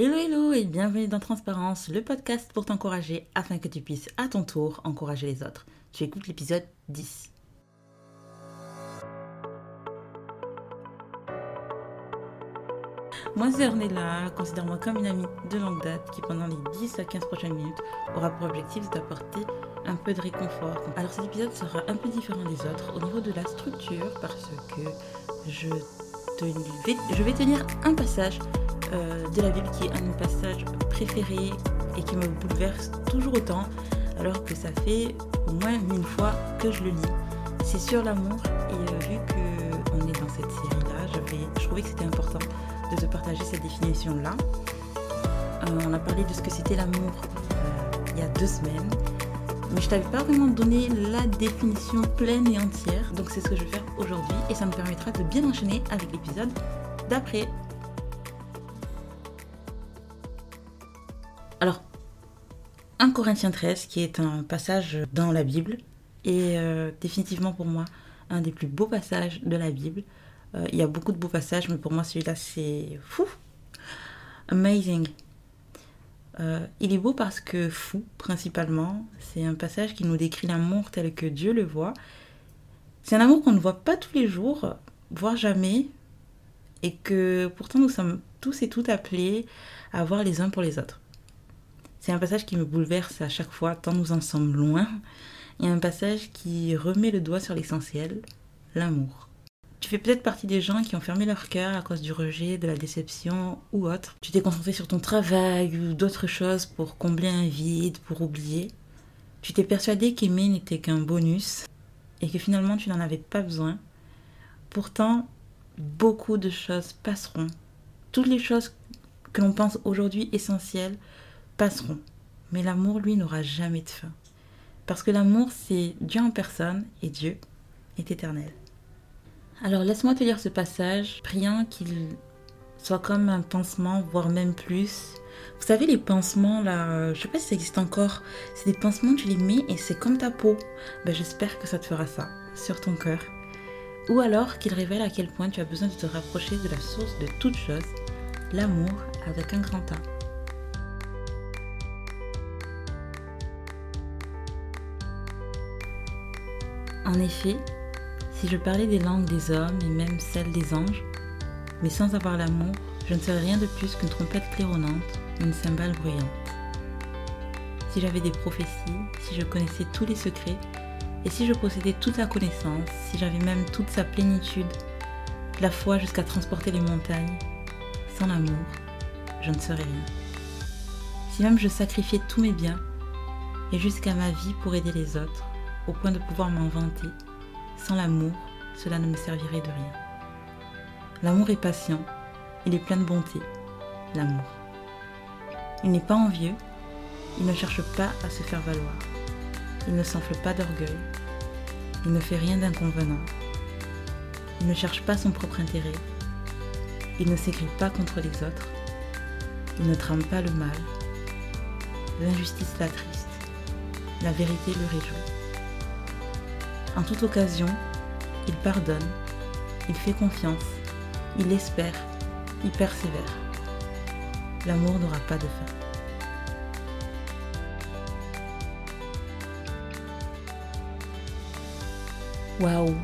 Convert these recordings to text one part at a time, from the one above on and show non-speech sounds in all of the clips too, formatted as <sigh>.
Hello hello et bienvenue dans Transparence, le podcast pour t'encourager afin que tu puisses à ton tour encourager les autres. Tu écoutes l'épisode 10. Moi c'est Ornella, considère-moi comme une amie de longue date qui pendant les 10 à 15 prochaines minutes aura pour objectif d'apporter un peu de réconfort. Alors cet épisode sera un peu différent des autres au niveau de la structure parce que je, vais, je vais tenir un passage euh, de la Bible qui est un de mes passages préférés et qui me bouleverse toujours autant, alors que ça fait au moins mille fois que je le lis. C'est sur l'amour et euh, vu qu'on est dans cette série-là, je, je trouvais que c'était important de te partager cette définition-là. Euh, on a parlé de ce que c'était l'amour il y a deux semaines, mais je t'avais pas vraiment donné la définition pleine et entière, donc c'est ce que je vais faire aujourd'hui et ça me permettra de bien enchaîner avec l'épisode d'après. 1 Corinthiens 13, qui est un passage dans la Bible, et euh, définitivement pour moi un des plus beaux passages de la Bible. Euh, il y a beaucoup de beaux passages, mais pour moi celui-là c'est fou, amazing. Euh, il est beau parce que fou, principalement, c'est un passage qui nous décrit l'amour tel que Dieu le voit. C'est un amour qu'on ne voit pas tous les jours, voire jamais, et que pourtant nous sommes tous et toutes appelés à voir les uns pour les autres. C'est un passage qui me bouleverse à chaque fois, tant nous en sommes loin. Il y a un passage qui remet le doigt sur l'essentiel, l'amour. Tu fais peut-être partie des gens qui ont fermé leur cœur à cause du rejet, de la déception ou autre. Tu t'es concentré sur ton travail ou d'autres choses pour combler un vide, pour oublier. Tu t'es persuadé qu'aimer n'était qu'un bonus et que finalement tu n'en avais pas besoin. Pourtant, beaucoup de choses passeront. Toutes les choses que l'on pense aujourd'hui essentielles passeront. Mais l'amour, lui, n'aura jamais de fin. Parce que l'amour, c'est Dieu en personne et Dieu est éternel. Alors laisse-moi te lire ce passage, priant qu'il soit comme un pansement, voire même plus. Vous savez, les pansements, là, je sais pas si ça existe encore. C'est des pansements, tu les mets et c'est comme ta peau. Ben, J'espère que ça te fera ça sur ton cœur. Ou alors qu'il révèle à quel point tu as besoin de te rapprocher de la source de toute chose, l'amour avec un grand A. En effet, si je parlais des langues des hommes et même celles des anges, mais sans avoir l'amour, je ne serais rien de plus qu'une trompette claironnante ou une cymbale bruyante. Si j'avais des prophéties, si je connaissais tous les secrets, et si je possédais toute la connaissance, si j'avais même toute sa plénitude, la foi jusqu'à transporter les montagnes, sans l'amour, je ne serais rien. Si même je sacrifiais tous mes biens, et jusqu'à ma vie pour aider les autres, au point de pouvoir m'en vanter. Sans l'amour, cela ne me servirait de rien. L'amour est patient, il est plein de bonté, l'amour. Il n'est pas envieux, il ne cherche pas à se faire valoir, il ne s'enfle pas d'orgueil, il ne fait rien d'inconvenant, il ne cherche pas son propre intérêt, il ne s'écrit pas contre les autres, il ne trame pas le mal, l'injustice l'attriste, la vérité le réjouit. En toute occasion, il pardonne, il fait confiance, il espère, il persévère. L'amour n'aura pas de fin. Waouh <laughs>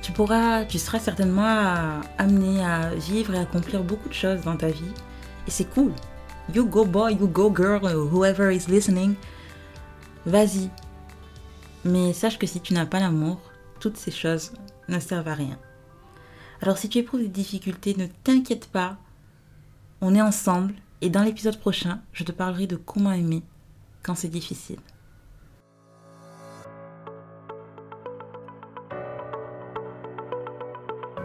Tu pourras, tu seras certainement amené à vivre et accomplir beaucoup de choses dans ta vie. Et c'est cool. You go boy, you go girl, whoever is listening. Vas-y. Mais sache que si tu n'as pas l'amour, toutes ces choses ne servent à rien. Alors si tu éprouves des difficultés, ne t'inquiète pas. On est ensemble et dans l'épisode prochain, je te parlerai de comment aimer quand c'est difficile.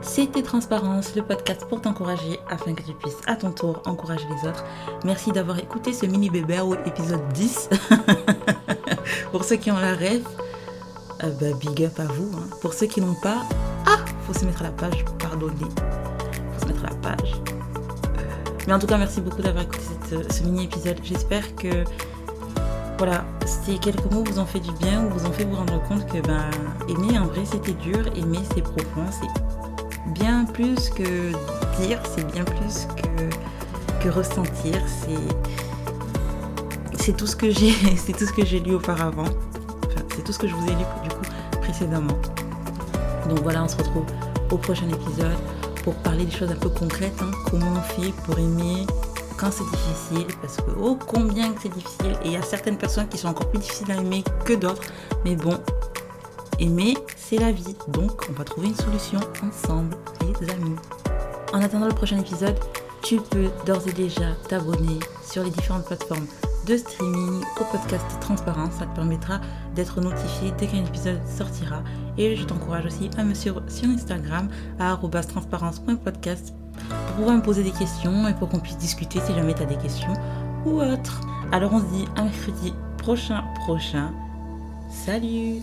C'était Transparence, le podcast pour t'encourager afin que tu puisses à ton tour encourager les autres. Merci d'avoir écouté ce mini bébé au épisode 10. <laughs> <laughs> Pour ceux qui ont la rêve, euh, bah, big up à vous. Hein. Pour ceux qui n'ont pas, ah, faut se mettre à la page, pardonnez. Faut se mettre à la page. Mais en tout cas, merci beaucoup d'avoir écouté ce mini épisode. J'espère que voilà, ces quelques mots vous ont fait du bien ou vous ont fait vous rendre compte que ben, aimer en vrai c'était dur, aimer c'est profond, c'est bien plus que dire, c'est bien plus que, que ressentir, c'est, c'est tout ce que j'ai, <laughs> c'est tout ce que j'ai lu auparavant. C'est tout ce que je vous ai lu du coup précédemment. Donc voilà, on se retrouve au prochain épisode pour parler des choses un peu concrètes. Hein. Comment on fait pour aimer quand c'est difficile Parce que oh combien c'est difficile. Et il y a certaines personnes qui sont encore plus difficiles à aimer que d'autres. Mais bon, aimer, c'est la vie. Donc on va trouver une solution ensemble, les amis. En attendant le prochain épisode, tu peux d'ores et déjà t'abonner sur les différentes plateformes de streaming au podcast Transparence. Ça te permettra d'être notifié dès qu'un épisode sortira. Et je t'encourage aussi à me suivre sur Instagram à transparence.podcast pour pouvoir me poser des questions et pour qu'on puisse discuter si jamais tu as des questions ou autres. Alors on se dit à mercredi prochain prochain. Salut